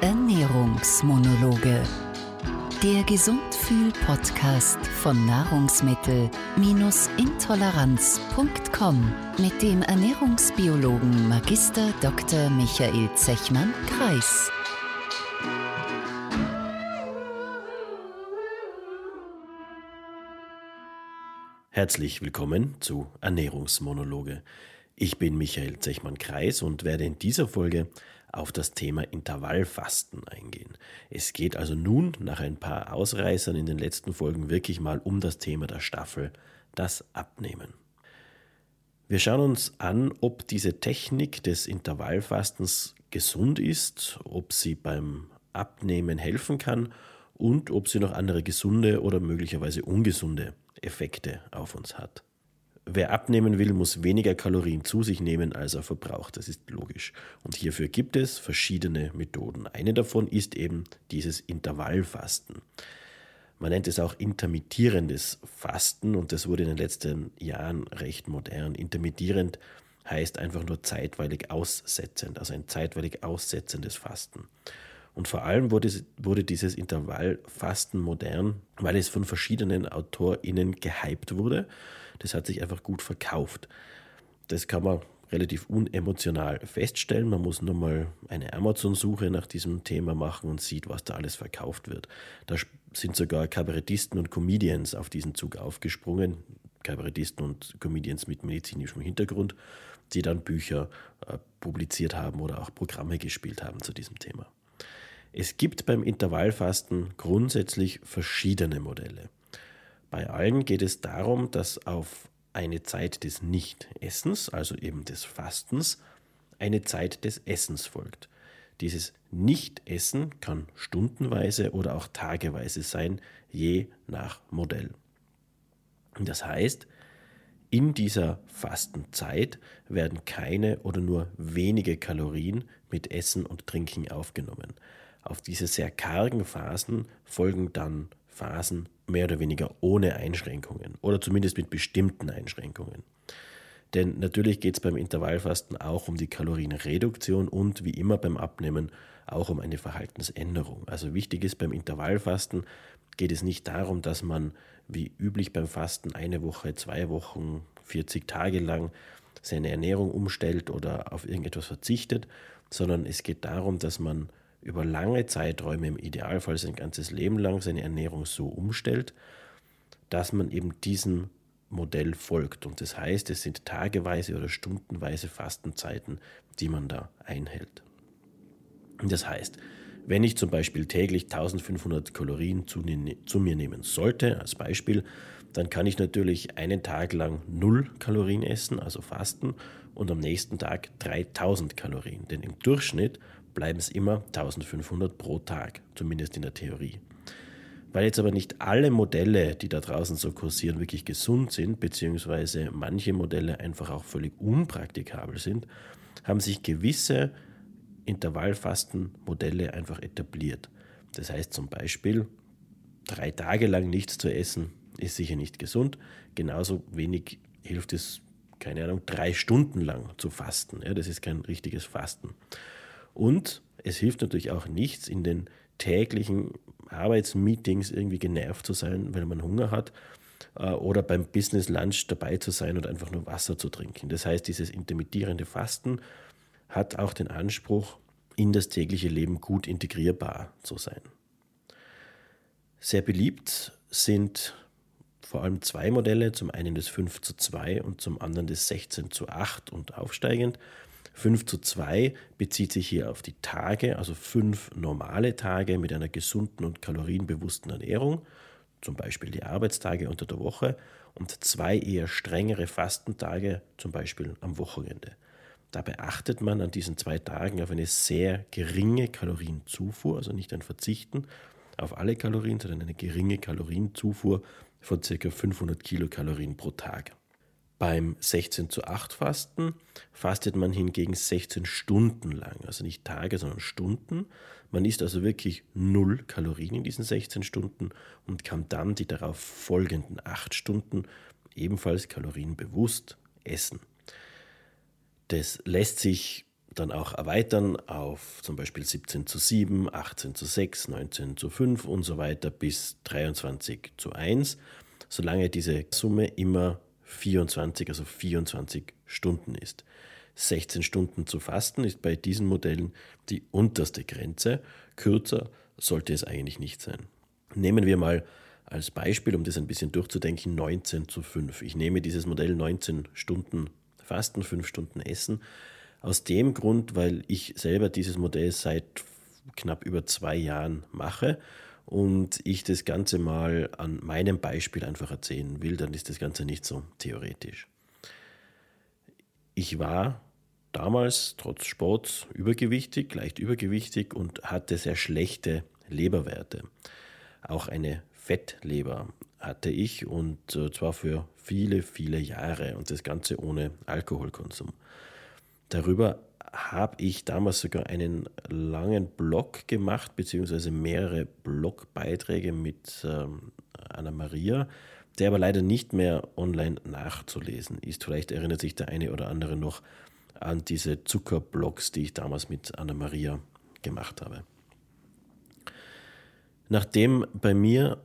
Ernährungsmonologe. Der Gesundfühl-Podcast von Nahrungsmittel-intoleranz.com mit dem Ernährungsbiologen Magister Dr. Michael Zechmann-Kreis. Herzlich willkommen zu Ernährungsmonologe. Ich bin Michael Zechmann-Kreis und werde in dieser Folge auf das Thema Intervallfasten eingehen. Es geht also nun nach ein paar Ausreißern in den letzten Folgen wirklich mal um das Thema der Staffel, das Abnehmen. Wir schauen uns an, ob diese Technik des Intervallfastens gesund ist, ob sie beim Abnehmen helfen kann und ob sie noch andere gesunde oder möglicherweise ungesunde Effekte auf uns hat. Wer abnehmen will, muss weniger Kalorien zu sich nehmen, als er verbraucht. Das ist logisch. Und hierfür gibt es verschiedene Methoden. Eine davon ist eben dieses Intervallfasten. Man nennt es auch intermittierendes Fasten und das wurde in den letzten Jahren recht modern. Intermittierend heißt einfach nur zeitweilig aussetzend, also ein zeitweilig aussetzendes Fasten. Und vor allem wurde, wurde dieses Intervallfasten modern, weil es von verschiedenen AutorInnen gehypt wurde. Das hat sich einfach gut verkauft. Das kann man relativ unemotional feststellen. Man muss nur mal eine Amazon-Suche nach diesem Thema machen und sieht, was da alles verkauft wird. Da sind sogar Kabarettisten und Comedians auf diesen Zug aufgesprungen. Kabarettisten und Comedians mit medizinischem Hintergrund, die dann Bücher äh, publiziert haben oder auch Programme gespielt haben zu diesem Thema. Es gibt beim Intervallfasten grundsätzlich verschiedene Modelle. Bei allen geht es darum, dass auf eine Zeit des Nichtessens, also eben des Fastens, eine Zeit des Essens folgt. Dieses Nichtessen kann stundenweise oder auch tageweise sein, je nach Modell. Das heißt, in dieser Fastenzeit werden keine oder nur wenige Kalorien mit Essen und Trinken aufgenommen. Auf diese sehr kargen Phasen folgen dann Phasen mehr oder weniger ohne Einschränkungen oder zumindest mit bestimmten Einschränkungen. Denn natürlich geht es beim Intervallfasten auch um die Kalorienreduktion und wie immer beim Abnehmen auch um eine Verhaltensänderung. Also wichtig ist beim Intervallfasten geht es nicht darum, dass man wie üblich beim Fasten eine Woche, zwei Wochen, 40 Tage lang seine Ernährung umstellt oder auf irgendetwas verzichtet, sondern es geht darum, dass man über lange Zeiträume, im Idealfall sein ganzes Leben lang, seine Ernährung so umstellt, dass man eben diesem Modell folgt. Und das heißt, es sind tageweise oder stundenweise Fastenzeiten, die man da einhält. Das heißt, wenn ich zum Beispiel täglich 1500 Kalorien zu, zu, mir nehmen sollte, als Beispiel, dann kann ich natürlich einen Tag lang 0 Kalorien essen, also fasten, und am nächsten Tag 3000 Kalorien. Denn im Durchschnitt bleiben es immer 1500 pro Tag, zumindest in der Theorie. Weil jetzt aber nicht alle Modelle, die da draußen so kursieren, wirklich gesund sind, beziehungsweise manche Modelle einfach auch völlig unpraktikabel sind, haben sich gewisse Intervallfastenmodelle einfach etabliert. Das heißt zum Beispiel, drei Tage lang nichts zu essen ist sicher nicht gesund. Genauso wenig hilft es, keine Ahnung, drei Stunden lang zu fasten. Ja, das ist kein richtiges Fasten. Und es hilft natürlich auch nichts, in den täglichen Arbeitsmeetings irgendwie genervt zu sein, weil man Hunger hat äh, oder beim Business Lunch dabei zu sein und einfach nur Wasser zu trinken. Das heißt, dieses intermittierende Fasten hat auch den Anspruch, in das tägliche Leben gut integrierbar zu sein. Sehr beliebt sind vor allem zwei Modelle, zum einen das 5 zu 2 und zum anderen das 16 zu 8 und aufsteigend. 5 zu 2 bezieht sich hier auf die Tage, also fünf normale Tage mit einer gesunden und kalorienbewussten Ernährung, zum Beispiel die Arbeitstage unter der Woche, und zwei eher strengere Fastentage, zum Beispiel am Wochenende. Dabei achtet man an diesen zwei Tagen auf eine sehr geringe Kalorienzufuhr, also nicht ein Verzichten auf alle Kalorien, sondern eine geringe Kalorienzufuhr von ca. 500 Kilokalorien pro Tag. Beim 16 zu 8 Fasten fastet man hingegen 16 Stunden lang, also nicht Tage, sondern Stunden. Man isst also wirklich null Kalorien in diesen 16 Stunden und kann dann die darauf folgenden 8 Stunden ebenfalls kalorienbewusst essen. Das lässt sich dann auch erweitern auf zum Beispiel 17 zu 7, 18 zu 6, 19 zu 5 und so weiter bis 23 zu 1, solange diese Summe immer 24, also 24 Stunden ist. 16 Stunden zu fasten ist bei diesen Modellen die unterste Grenze. Kürzer sollte es eigentlich nicht sein. Nehmen wir mal als Beispiel, um das ein bisschen durchzudenken, 19 zu 5. Ich nehme dieses Modell 19 Stunden Fasten, 5 Stunden Essen. Aus dem Grund, weil ich selber dieses Modell seit knapp über zwei Jahren mache und ich das Ganze mal an meinem Beispiel einfach erzählen will, dann ist das Ganze nicht so theoretisch. Ich war damals trotz Sports übergewichtig, leicht übergewichtig und hatte sehr schlechte Leberwerte. Auch eine Fettleber hatte ich und äh, zwar für viele, viele Jahre und das Ganze ohne Alkoholkonsum. Darüber habe ich damals sogar einen langen Blog gemacht, beziehungsweise mehrere Blogbeiträge mit ähm, Anna Maria, der aber leider nicht mehr online nachzulesen ist. Vielleicht erinnert sich der eine oder andere noch an diese Zuckerblogs, die ich damals mit Anna Maria gemacht habe. Nachdem bei mir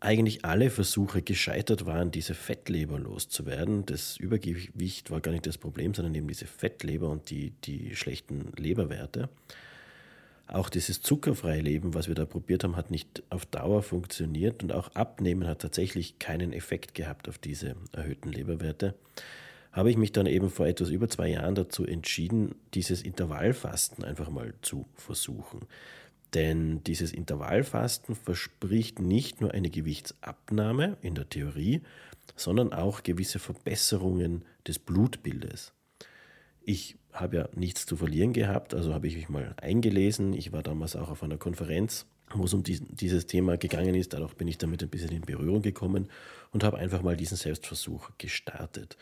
eigentlich alle Versuche gescheitert waren, diese Fettleber loszuwerden. Das Übergewicht war gar nicht das Problem, sondern eben diese Fettleber und die, die schlechten Leberwerte. Auch dieses zuckerfreie Leben, was wir da probiert haben, hat nicht auf Dauer funktioniert und auch Abnehmen hat tatsächlich keinen Effekt gehabt auf diese erhöhten Leberwerte. Habe ich mich dann eben vor etwas über zwei Jahren dazu entschieden, dieses Intervallfasten einfach mal zu versuchen. Denn dieses Intervallfasten verspricht nicht nur eine Gewichtsabnahme in der Theorie, sondern auch gewisse Verbesserungen des Blutbildes. Ich habe ja nichts zu verlieren gehabt, also habe ich mich mal eingelesen. Ich war damals auch auf einer Konferenz, wo es um dieses Thema gegangen ist. Dadurch bin ich damit ein bisschen in Berührung gekommen und habe einfach mal diesen Selbstversuch gestartet.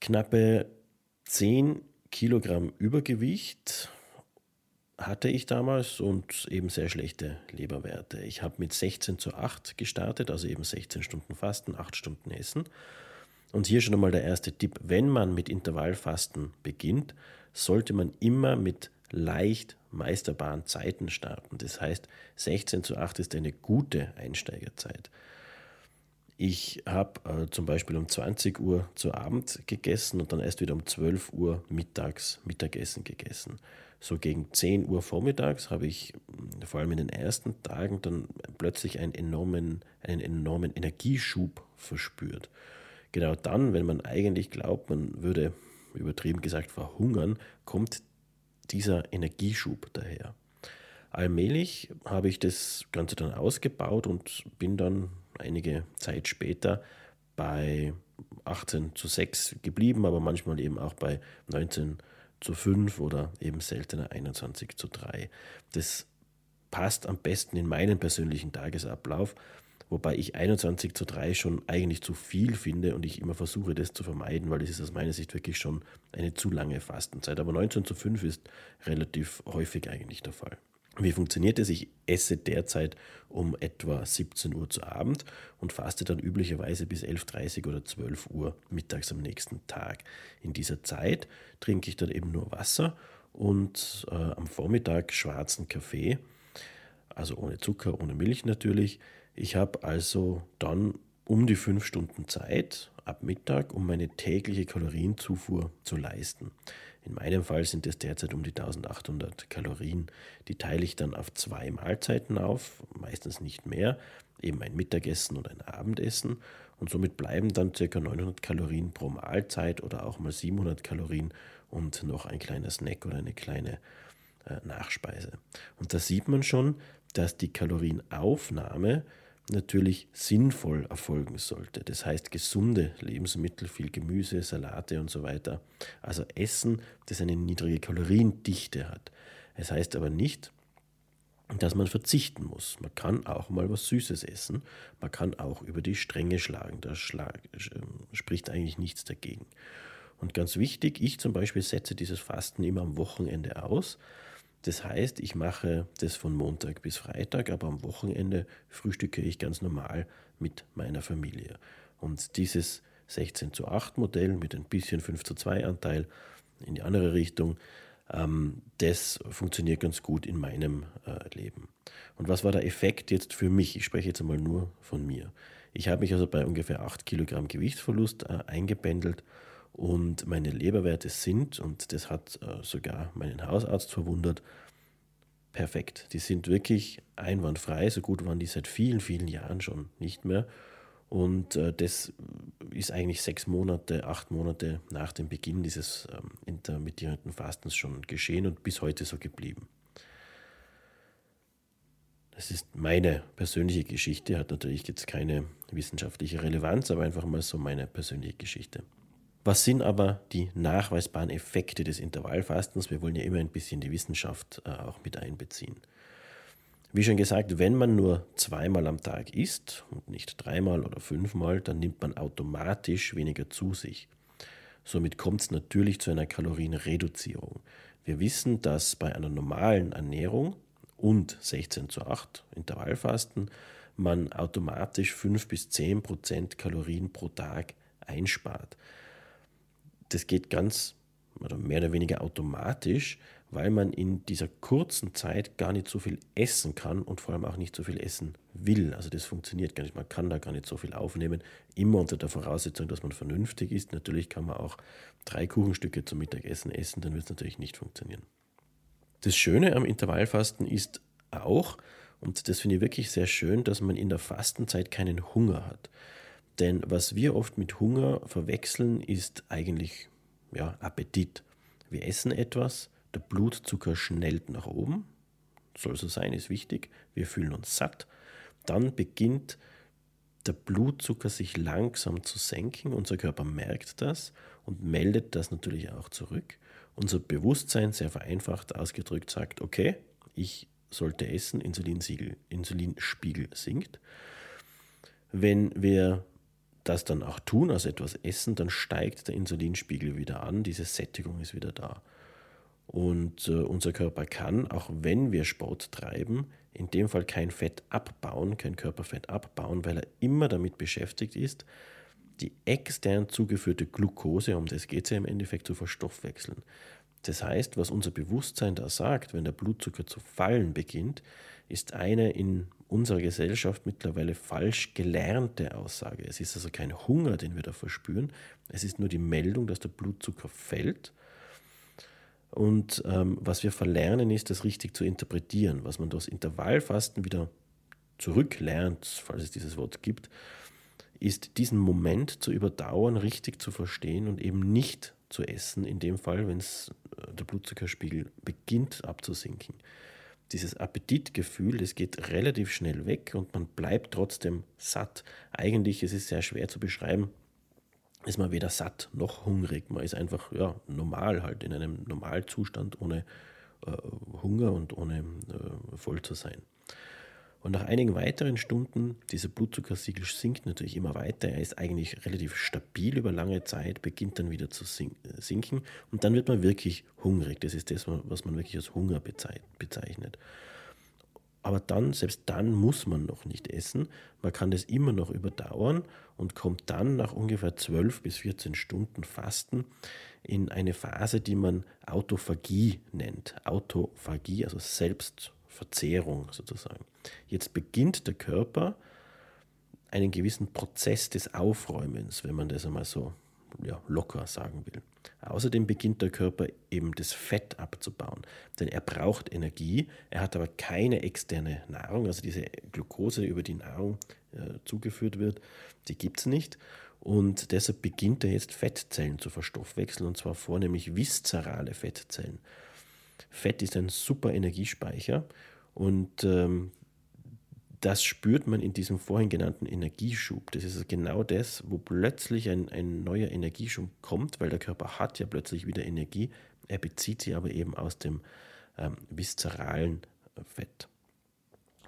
Knappe 10 Kilogramm Übergewicht hatte ich damals und eben sehr schlechte Leberwerte. Ich habe mit 16 zu 8 gestartet, also eben 16 Stunden Fasten, 8 Stunden Essen. Und hier schon einmal der erste Tipp, wenn man mit Intervallfasten beginnt, sollte man immer mit leicht meisterbaren Zeiten starten. Das heißt, 16 zu 8 ist eine gute Einsteigerzeit. Ich habe äh, zum Beispiel um 20 Uhr zu Abend gegessen und dann erst wieder um 12 Uhr mittags Mittagessen gegessen so gegen 10 Uhr vormittags habe ich mm, vor allem in den ersten Tagen dann plötzlich einen enormen, einen enormen Energieschub verspürt. Genau dann, wenn man eigentlich glaubt, man würde übertrieben gesagt verhungern, kommt dieser Energieschub daher. Allmählich habe ich das Ganze dann ausgebaut und bin dann einige Zeit später bei 18 zu 6 geblieben, aber manchmal eben auch bei 19 zu zu 5 oder eben seltener 21 zu 3. Das passt am besten in meinen persönlichen Tagesablauf, wobei ich 21 zu 3 schon eigentlich zu viel finde und ich immer versuche, das zu vermeiden, weil es ist aus meiner Sicht wirklich schon eine zu lange Fastenzeit. Aber 19 zu 5 ist relativ häufig eigentlich der Fall. Wie funktioniert es? Ich esse derzeit um etwa 17 Uhr zu Abend und faste dann üblicherweise bis 11.30 oder 12 Uhr mittags am nächsten Tag. In dieser Zeit trinke ich dann eben nur Wasser und äh, am Vormittag schwarzen Kaffee, also ohne Zucker, ohne Milch natürlich. Ich habe also dann um die fünf Stunden Zeit ab Mittag, um meine tägliche Kalorienzufuhr zu leisten. In meinem Fall sind es derzeit um die 1800 Kalorien. Die teile ich dann auf zwei Mahlzeiten auf, meistens nicht mehr, eben ein Mittagessen und ein Abendessen. Und somit bleiben dann ca. 900 Kalorien pro Mahlzeit oder auch mal 700 Kalorien und noch ein kleiner Snack oder eine kleine äh, Nachspeise. Und da sieht man schon, dass die Kalorienaufnahme natürlich sinnvoll erfolgen sollte. Das heißt gesunde Lebensmittel, viel Gemüse, Salate und so weiter. Also Essen, das eine niedrige Kaloriendichte hat. Es heißt aber nicht, dass man verzichten muss. Man kann auch mal was Süßes essen. Man kann auch über die Stränge schlagen. Da schlag, ähm, spricht eigentlich nichts dagegen. Und ganz wichtig, ich zum Beispiel setze dieses Fasten immer am Wochenende aus, das heißt, ich mache das von Montag bis Freitag, aber am Wochenende frühstücke ich ganz normal mit meiner Familie. Und dieses 16 zu 8 Modell mit ein bisschen 5 zu 2 Anteil, in die andere Richtung. Ähm, das funktioniert ganz gut in meinem äh, Leben. Und was war der Effekt jetzt für mich? Ich spreche jetzt einmal nur von mir. Ich habe mich also bei ungefähr 8 Kilogramm Gewichtsverlust äh, eingependelt und meine Leberwerte sind, und das hat äh, sogar meinen Hausarzt verwundert, perfekt. Die sind wirklich einwandfrei, so gut waren die seit vielen, vielen Jahren schon nicht mehr. Und äh, das ist eigentlich sechs Monate, acht Monate nach dem Beginn dieses ähm, intermittierenden Fastens schon geschehen und bis heute so geblieben. Das ist meine persönliche Geschichte, hat natürlich jetzt keine wissenschaftliche Relevanz, aber einfach mal so meine persönliche Geschichte. Was sind aber die nachweisbaren Effekte des Intervallfastens? Wir wollen ja immer ein bisschen die Wissenschaft äh, auch mit einbeziehen. Wie schon gesagt, wenn man nur zweimal am Tag isst und nicht dreimal oder fünfmal, dann nimmt man automatisch weniger zu sich. Somit kommt es natürlich zu einer Kalorienreduzierung. Wir wissen, dass bei einer normalen Ernährung und 16 zu 8 Intervallfasten man automatisch 5 bis 10 Prozent Kalorien pro Tag einspart das geht ganz oder mehr oder weniger automatisch, weil man in dieser kurzen Zeit gar nicht so viel essen kann und vor allem auch nicht so viel essen will. Also das funktioniert gar nicht. Man kann da gar nicht so viel aufnehmen, immer unter der Voraussetzung, dass man vernünftig ist. Natürlich kann man auch drei Kuchenstücke zum Mittagessen essen, dann wird es natürlich nicht funktionieren. Das Schöne am Intervallfasten ist auch, und das finde ich wirklich sehr schön, dass man in der Fastenzeit keinen Hunger hat. Denn was wir oft mit Hunger verwechseln, ist eigentlich ja, Appetit. Wir essen etwas, der Blutzucker schnellt nach oben, soll so sein, ist wichtig, wir fühlen uns satt, dann beginnt der Blutzucker sich langsam zu senken, unser Körper merkt das und meldet das natürlich auch zurück. Unser Bewusstsein, sehr vereinfacht ausgedrückt, sagt, okay, ich sollte essen, Insulinspiegel sinkt. Wenn wir das dann auch tun, also etwas essen, dann steigt der Insulinspiegel wieder an, diese Sättigung ist wieder da. Und äh, unser Körper kann, auch wenn wir Sport treiben, in dem Fall kein Fett abbauen, kein Körperfett abbauen, weil er immer damit beschäftigt ist, die extern zugeführte Glucose, um das geht es ja im Endeffekt, zu verstoffwechseln. Das heißt, was unser Bewusstsein da sagt, wenn der Blutzucker zu fallen beginnt, ist eine in unserer Gesellschaft mittlerweile falsch gelernte Aussage. Es ist also kein Hunger, den wir da verspüren, es ist nur die Meldung, dass der Blutzucker fällt. Und ähm, was wir verlernen, ist, das richtig zu interpretieren. Was man durch Intervallfasten wieder zurücklernt, falls es dieses Wort gibt, ist diesen Moment zu überdauern, richtig zu verstehen und eben nicht zu essen, in dem Fall, wenn äh, der Blutzuckerspiegel beginnt abzusinken dieses Appetitgefühl, das geht relativ schnell weg und man bleibt trotzdem satt. Eigentlich ist es sehr schwer zu beschreiben, ist man weder satt noch hungrig. Man ist einfach ja, normal halt in einem Normalzustand ohne äh, Hunger und ohne äh, voll zu sein. Und nach einigen weiteren Stunden, dieser Blutzuckersiegel sinkt natürlich immer weiter. Er ist eigentlich relativ stabil über lange Zeit, beginnt dann wieder zu sinken und dann wird man wirklich hungrig. Das ist das, was man wirklich als Hunger bezeichnet. Aber dann, selbst dann muss man noch nicht essen. Man kann das immer noch überdauern und kommt dann nach ungefähr 12 bis 14 Stunden Fasten in eine Phase, die man Autophagie nennt. Autophagie, also Selbst Verzehrung sozusagen. Jetzt beginnt der Körper einen gewissen Prozess des Aufräumens, wenn man das einmal so ja, locker sagen will. Außerdem beginnt der Körper eben das Fett abzubauen, denn er braucht Energie, er hat aber keine externe Nahrung, also diese Glucose, über die Nahrung äh, zugeführt wird, die gibt es nicht. Und deshalb beginnt er jetzt Fettzellen zu verstoffwechseln, und zwar vornehmlich viszerale Fettzellen. Fett ist ein super Energiespeicher und ähm, das spürt man in diesem vorhin genannten Energieschub. Das ist genau das, wo plötzlich ein, ein neuer Energieschub kommt, weil der Körper hat ja plötzlich wieder Energie. Er bezieht sie aber eben aus dem ähm, viszeralen Fett.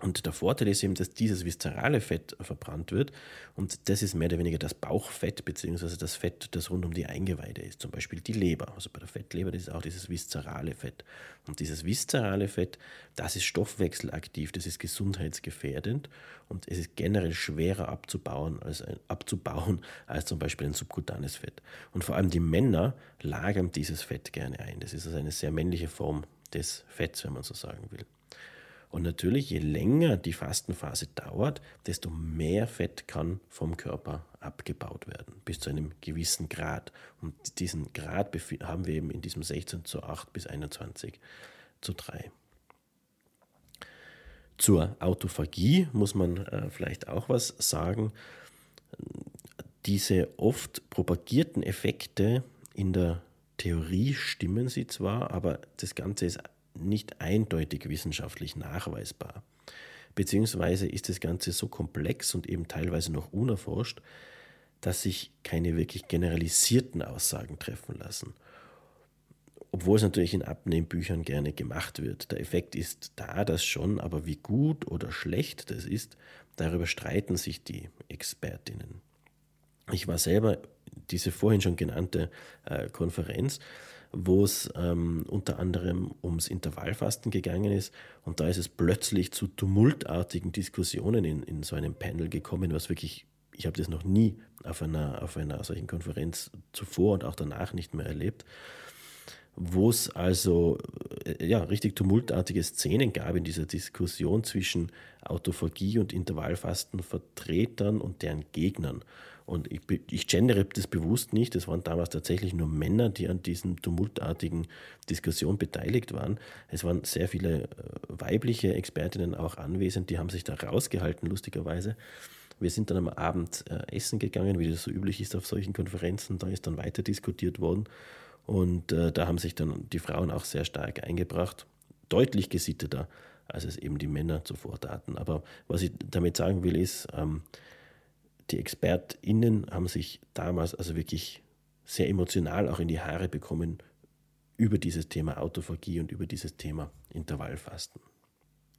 Und der Vorteil ist eben, dass dieses viszerale Fett verbrannt wird und das ist mehr oder weniger das Bauchfett beziehungsweise das Fett, das rund um die Eingeweide ist. Zum Beispiel die Leber. Also bei der Fettleber das ist auch dieses viszerale Fett. Und dieses viszerale Fett, das ist stoffwechselaktiv, das ist gesundheitsgefährdend und es ist generell schwerer abzubauen als, abzubauen als zum Beispiel ein subkutanes Fett. Und vor allem die Männer lagern dieses Fett gerne ein. Das ist also eine sehr männliche Form des Fetts, wenn man so sagen will. Und natürlich, je länger die Fastenphase dauert, desto mehr Fett kann vom Körper abgebaut werden, bis zu einem gewissen Grad. Und diesen Grad haben wir eben in diesem 16 zu 8 bis 21 zu 3. Zur Autophagie muss man äh, vielleicht auch was sagen. Diese oft propagierten Effekte in der Theorie stimmen sie zwar, aber das Ganze ist nicht eindeutig wissenschaftlich nachweisbar. Beziehungsweise ist das Ganze so komplex und eben teilweise noch unerforscht, dass sich keine wirklich generalisierten Aussagen treffen lassen. Obwohl es natürlich in Abnehmbüchern gerne gemacht wird. Der Effekt ist da, das schon, aber wie gut oder schlecht das ist, darüber streiten sich die Expertinnen. Ich war selber diese vorhin schon genannte äh, Konferenz wo es ähm, unter anderem ums Intervallfasten gegangen ist. Und da ist es plötzlich zu tumultartigen Diskussionen in, in so einem Panel gekommen, was wirklich, ich habe das noch nie auf einer, auf einer solchen Konferenz zuvor und auch danach nicht mehr erlebt wo es also äh, ja, richtig tumultartige Szenen gab in dieser Diskussion zwischen Autophagie und Intervallfastenvertretern und deren Gegnern. Und ich, ich gendere das bewusst nicht. Es waren damals tatsächlich nur Männer, die an diesen tumultartigen Diskussionen beteiligt waren. Es waren sehr viele äh, weibliche Expertinnen auch anwesend, die haben sich da rausgehalten, lustigerweise. Wir sind dann am Abend äh, essen gegangen, wie das so üblich ist auf solchen Konferenzen. Da ist dann weiter diskutiert worden. Und äh, da haben sich dann die Frauen auch sehr stark eingebracht. Deutlich gesitteter, als es eben die Männer zuvor taten. Aber was ich damit sagen will, ist, ähm, die ExpertInnen haben sich damals also wirklich sehr emotional auch in die Haare bekommen über dieses Thema Autophagie und über dieses Thema Intervallfasten.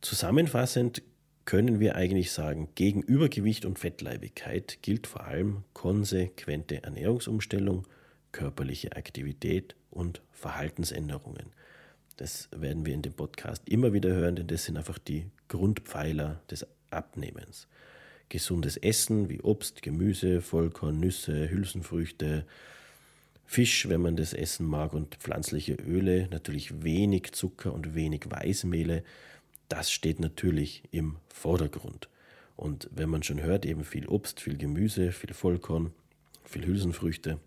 Zusammenfassend können wir eigentlich sagen, gegen Übergewicht und Fettleibigkeit gilt vor allem konsequente Ernährungsumstellung, körperliche Aktivität und Verhaltensänderungen. Das werden wir in dem Podcast immer wieder hören, denn das sind einfach die Grundpfeiler des Abnehmens gesundes Essen wie Obst, Gemüse, Vollkorn, Nüsse, Hülsenfrüchte, Fisch, wenn man das essen mag, und pflanzliche Öle, natürlich wenig Zucker und wenig Weißmehle, das steht natürlich im Vordergrund. Und wenn man schon hört, eben viel Obst, viel Gemüse, viel Vollkorn, viel Hülsenfrüchte,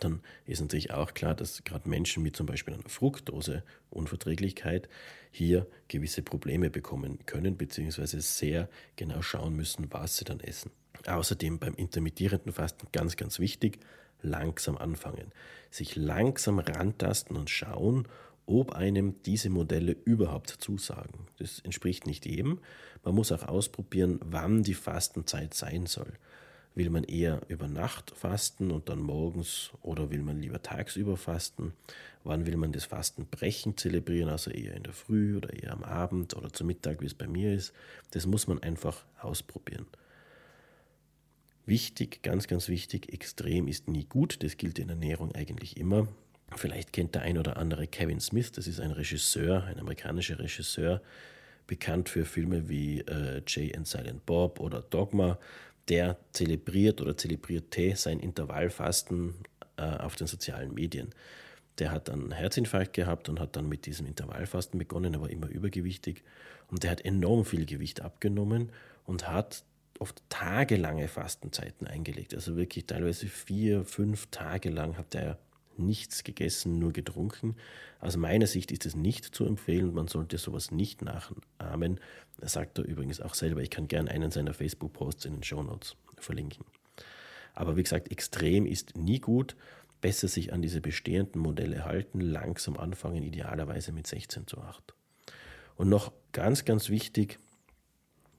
dann ist natürlich auch klar, dass gerade Menschen mit zum Beispiel einer Fructose-Unverträglichkeit hier gewisse Probleme bekommen können, beziehungsweise sehr genau schauen müssen, was sie dann essen. Außerdem beim intermittierenden Fasten ganz, ganz wichtig, langsam anfangen. Sich langsam rantasten und schauen, ob einem diese Modelle überhaupt zusagen. Das entspricht nicht jedem. Man muss auch ausprobieren, wann die Fastenzeit sein soll. Will man eher über Nacht fasten und dann morgens oder will man lieber tagsüber fasten? Wann will man das Fastenbrechen zelebrieren, also eher in der Früh oder eher am Abend oder zum Mittag, wie es bei mir ist? Das muss man einfach ausprobieren. Wichtig, ganz, ganz wichtig, extrem ist nie gut. Das gilt in Ernährung eigentlich immer. Vielleicht kennt der ein oder andere Kevin Smith, das ist ein Regisseur, ein amerikanischer Regisseur, bekannt für Filme wie äh, Jay and Silent Bob oder Dogma der zelebriert oder zelebrierte sein Intervallfasten äh, auf den sozialen Medien. Der hat einen Herzinfarkt gehabt und hat dann mit diesem Intervallfasten begonnen, er war immer übergewichtig und der hat enorm viel Gewicht abgenommen und hat oft tagelange Fastenzeiten eingelegt. Also wirklich teilweise vier, fünf Tage lang hat er nichts gegessen, nur getrunken. Aus meiner Sicht ist es nicht zu empfehlen. Man sollte sowas nicht nachahmen. Er sagt er übrigens auch selber. Ich kann gerne einen seiner Facebook-Posts in den Show Notes verlinken. Aber wie gesagt, extrem ist nie gut. Besser sich an diese bestehenden Modelle halten, langsam anfangen, idealerweise mit 16 zu 8. Und noch ganz, ganz wichtig,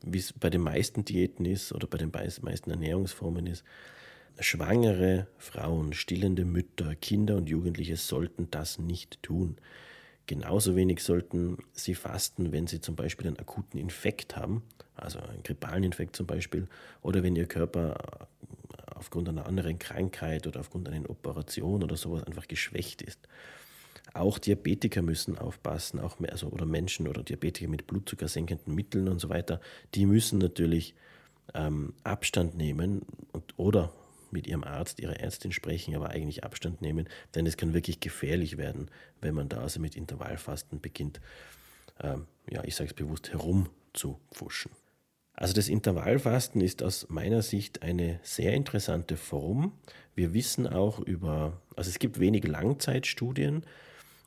wie es bei den meisten Diäten ist oder bei den meisten Ernährungsformen ist, Schwangere Frauen, stillende Mütter, Kinder und Jugendliche sollten das nicht tun. Genauso wenig sollten Sie fasten, wenn Sie zum Beispiel einen akuten Infekt haben, also einen grippalen Infekt zum Beispiel, oder wenn Ihr Körper aufgrund einer anderen Krankheit oder aufgrund einer Operation oder sowas einfach geschwächt ist. Auch Diabetiker müssen aufpassen, auch mehr, also, oder Menschen oder Diabetiker mit blutzuckersenkenden Mitteln und so weiter, die müssen natürlich ähm, Abstand nehmen und, oder mit ihrem Arzt, ihrer Ärztin sprechen, aber eigentlich Abstand nehmen, denn es kann wirklich gefährlich werden, wenn man da also mit Intervallfasten beginnt, ähm, ja, ich sage es bewusst, herumzupfuschen. Also das Intervallfasten ist aus meiner Sicht eine sehr interessante Form. Wir wissen auch über, also es gibt wenig Langzeitstudien.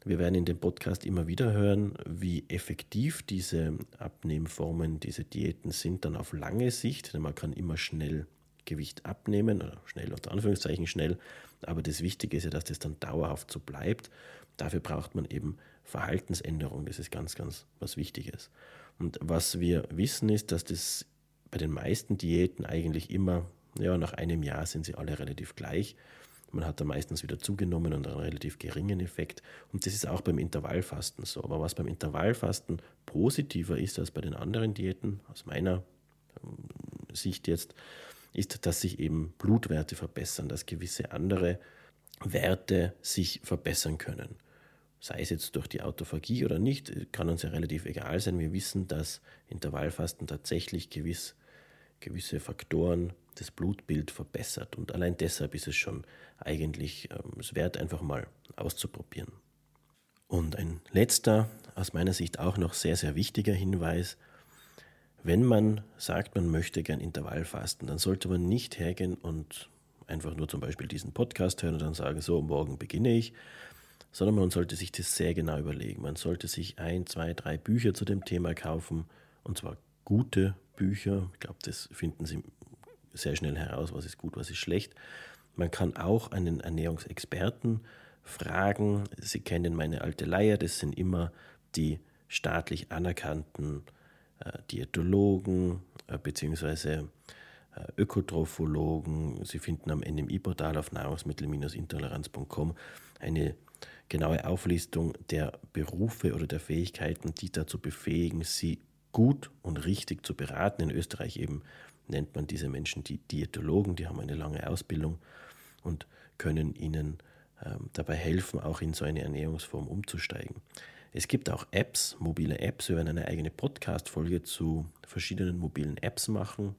Wir werden in dem Podcast immer wieder hören, wie effektiv diese Abnehmformen, diese Diäten sind dann auf lange Sicht. Denn man kann immer schnell Gewicht abnehmen, oder schnell unter Anführungszeichen schnell. Aber das Wichtige ist ja, dass das dann dauerhaft so bleibt. Dafür braucht man eben Verhaltensänderung. Das ist ganz, ganz was Wichtiges. Und was wir wissen ist, dass das bei den meisten Diäten eigentlich immer, ja, nach einem Jahr sind sie alle relativ gleich. Man hat da meistens wieder zugenommen und einen relativ geringen Effekt. Und das ist auch beim Intervallfasten so. Aber was beim Intervallfasten positiver ist als bei den anderen Diäten, aus meiner ähm, Sicht jetzt, ist, dass sich eben Blutwerte verbessern, dass gewisse andere Werte sich verbessern können sei es jetzt durch die Autophagie oder nicht, kann uns ja relativ egal sein. Wir wissen, dass Intervallfasten tatsächlich gewiss, gewisse Faktoren das Blutbild verbessert. Und allein deshalb ist es schon eigentlich ähm, es wert, einfach mal auszuprobieren. Und ein letzter, aus meiner Sicht auch noch sehr, sehr wichtiger Hinweis. Wenn man sagt, man möchte gern Intervallfasten, dann sollte man nicht hergehen und einfach nur zum Beispiel diesen Podcast hören und dann sagen, so, morgen beginne ich, sondern man sollte sich das sehr genau überlegen. Man sollte sich ein, zwei, drei Bücher zu dem Thema kaufen, und zwar gute Bücher. Ich glaube, das finden Sie sehr schnell heraus, was ist gut, was ist schlecht. Man kann auch einen Ernährungsexperten fragen. Sie kennen meine alte Leier, das sind immer die staatlich anerkannten Diätologen äh, bzw. Äh, Ökotrophologen. Sie finden am NMI-Portal auf nahrungsmittel-intoleranz.com eine genaue Auflistung der Berufe oder der Fähigkeiten, die dazu befähigen, sie gut und richtig zu beraten. In Österreich eben nennt man diese Menschen die Diätologen, die haben eine lange Ausbildung und können ihnen ähm, dabei helfen, auch in so eine Ernährungsform umzusteigen. Es gibt auch Apps, mobile Apps. Wir werden eine eigene Podcast-Folge zu verschiedenen mobilen Apps machen.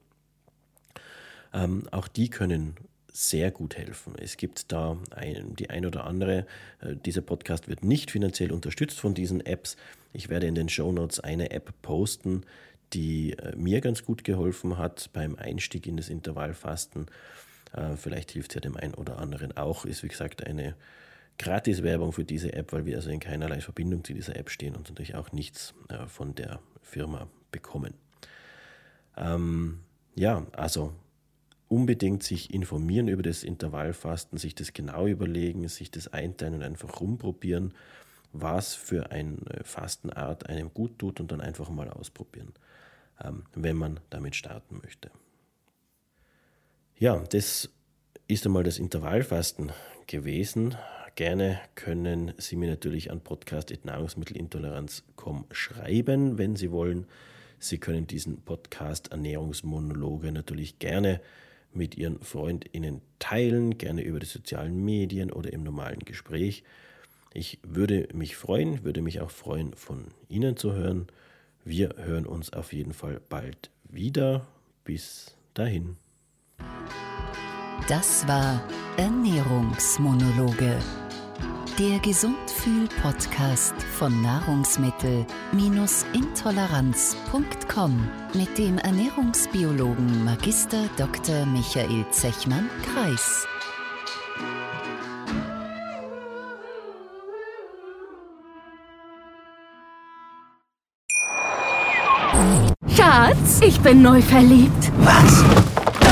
Ähm, auch die können sehr gut helfen. Es gibt da ein, die ein oder andere, äh, dieser Podcast wird nicht finanziell unterstützt von diesen Apps. Ich werde in den Show Notes eine App posten, die äh, mir ganz gut geholfen hat beim Einstieg in das Intervallfasten. Äh, vielleicht hilft es ja dem einen oder anderen auch. Ist wie gesagt eine Gratis-Werbung für diese App, weil wir also in keinerlei Verbindung zu dieser App stehen und natürlich auch nichts von der Firma bekommen. Ähm, ja, also unbedingt sich informieren über das Intervallfasten, sich das genau überlegen, sich das einteilen und einfach rumprobieren, was für eine Fastenart einem gut tut und dann einfach mal ausprobieren, ähm, wenn man damit starten möchte. Ja, das ist einmal das Intervallfasten gewesen. Gerne können Sie mir natürlich an podcast.nahrungsmittelintoleranz.com schreiben, wenn Sie wollen. Sie können diesen Podcast Ernährungsmonologe natürlich gerne mit Ihren FreundInnen teilen, gerne über die sozialen Medien oder im normalen Gespräch. Ich würde mich freuen, würde mich auch freuen, von Ihnen zu hören. Wir hören uns auf jeden Fall bald wieder. Bis dahin. Das war Ernährungsmonologe der Gesundfühl-Podcast von Nahrungsmittel-intoleranz.com mit dem Ernährungsbiologen Magister Dr. Michael Zechmann-Kreis. Schatz, ich bin neu verliebt. Was?